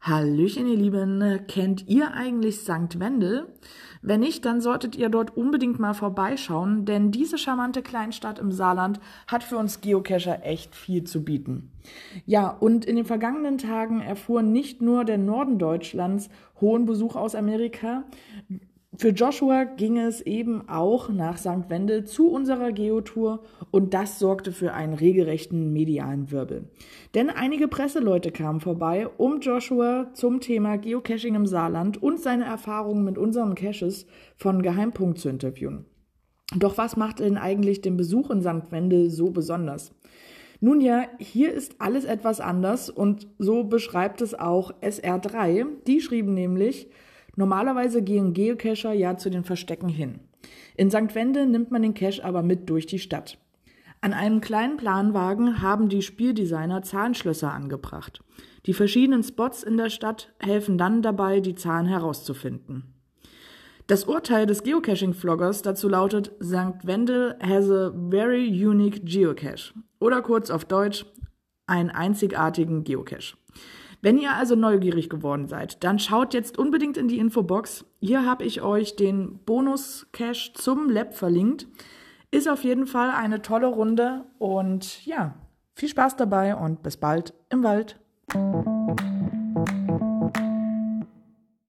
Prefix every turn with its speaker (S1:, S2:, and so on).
S1: Hallöchen, ihr Lieben. Kennt ihr eigentlich St. Wendel? Wenn nicht, dann solltet ihr dort unbedingt mal vorbeischauen, denn diese charmante Kleinstadt im Saarland hat für uns Geocacher echt viel zu bieten. Ja, und in den vergangenen Tagen erfuhr nicht nur der Norden Deutschlands hohen Besuch aus Amerika, für Joshua ging es eben auch nach St. Wendel zu unserer Geotour und das sorgte für einen regelrechten medialen Wirbel. Denn einige Presseleute kamen vorbei, um Joshua zum Thema Geocaching im Saarland und seine Erfahrungen mit unseren Caches von Geheimpunkt zu interviewen. Doch was macht denn eigentlich den Besuch in St. Wendel so besonders? Nun ja, hier ist alles etwas anders und so beschreibt es auch SR3. Die schrieben nämlich, Normalerweise gehen Geocacher ja zu den Verstecken hin. In St. Wende nimmt man den Cache aber mit durch die Stadt. An einem kleinen Planwagen haben die Spieldesigner Zahnschlösser angebracht. Die verschiedenen Spots in der Stadt helfen dann dabei, die Zahlen herauszufinden. Das Urteil des Geocaching-Vloggers dazu lautet, St. Wendel has a very unique geocache. Oder kurz auf Deutsch, einen einzigartigen Geocache. Wenn ihr also neugierig geworden seid, dann schaut jetzt unbedingt in die Infobox. Hier habe ich euch den Bonus-Cache zum Lab verlinkt. Ist auf jeden Fall eine tolle Runde und ja, viel Spaß dabei und bis bald im Wald.